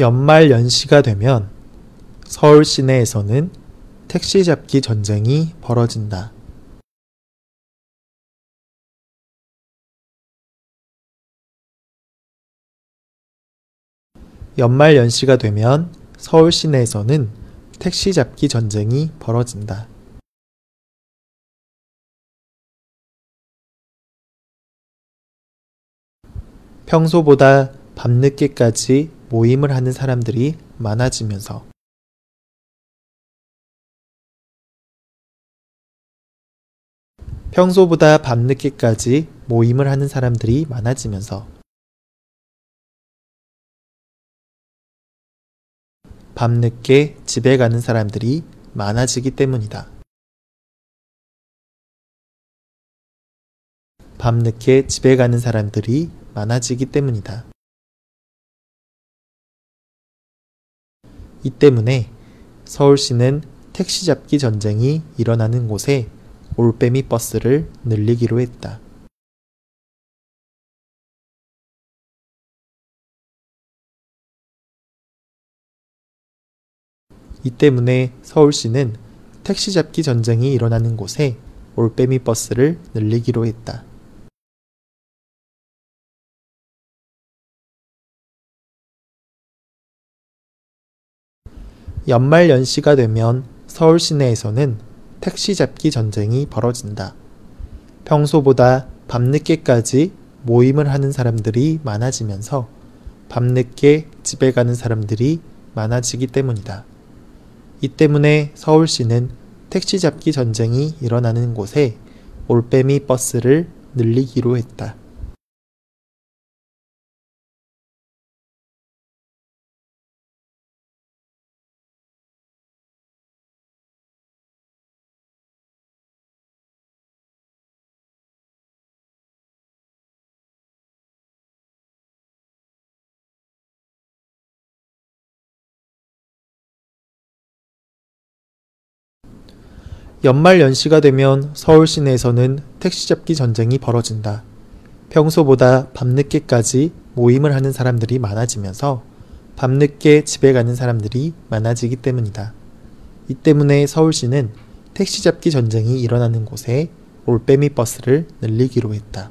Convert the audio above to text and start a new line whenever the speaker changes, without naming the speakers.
연말 연시가 되면 서울 시내에서는 택시 잡기 전쟁이 벌어진다. 연말 연시가 되면 서울 시내에서는 택시 잡기 전쟁이 벌어진다. 평소보다 밤늦게까지 모임을 하는 사람들이 많아지면서 평소보다 밤늦게까지 모임을 하는 사람들이 많아지면서 밤늦게 집에 가는 사람들이 많아지기 때문이다. 밤늦게 집에 가는 사람들이 많아지기 때문이다. 이 때문에 서울시는 택시 잡기 전쟁이 일어나는 곳에 올빼미 버스를 늘리기로 했다. 이 때문에 서울시는 택시 잡기 전쟁이 일어나는 곳에 올빼미 버스를 늘리기로 했다. 연말 연시가 되면 서울 시내에서는 택시 잡기 전쟁이 벌어진다. 평소보다 밤늦게까지 모임을 하는 사람들이 많아지면서 밤늦게 집에 가는 사람들이 많아지기 때문이다. 이 때문에 서울시는 택시 잡기 전쟁이 일어나는 곳에 올빼미 버스를 늘리기로 했다. 연말 연시가 되면 서울 시내에서는 택시 잡기 전쟁이 벌어진다. 평소보다 밤늦게까지 모임을 하는 사람들이 많아지면서 밤늦게 집에 가는 사람들이 많아지기 때문이다. 이 때문에 서울시는 택시 잡기 전쟁이 일어나는 곳에 올빼미 버스를 늘리기로 했다.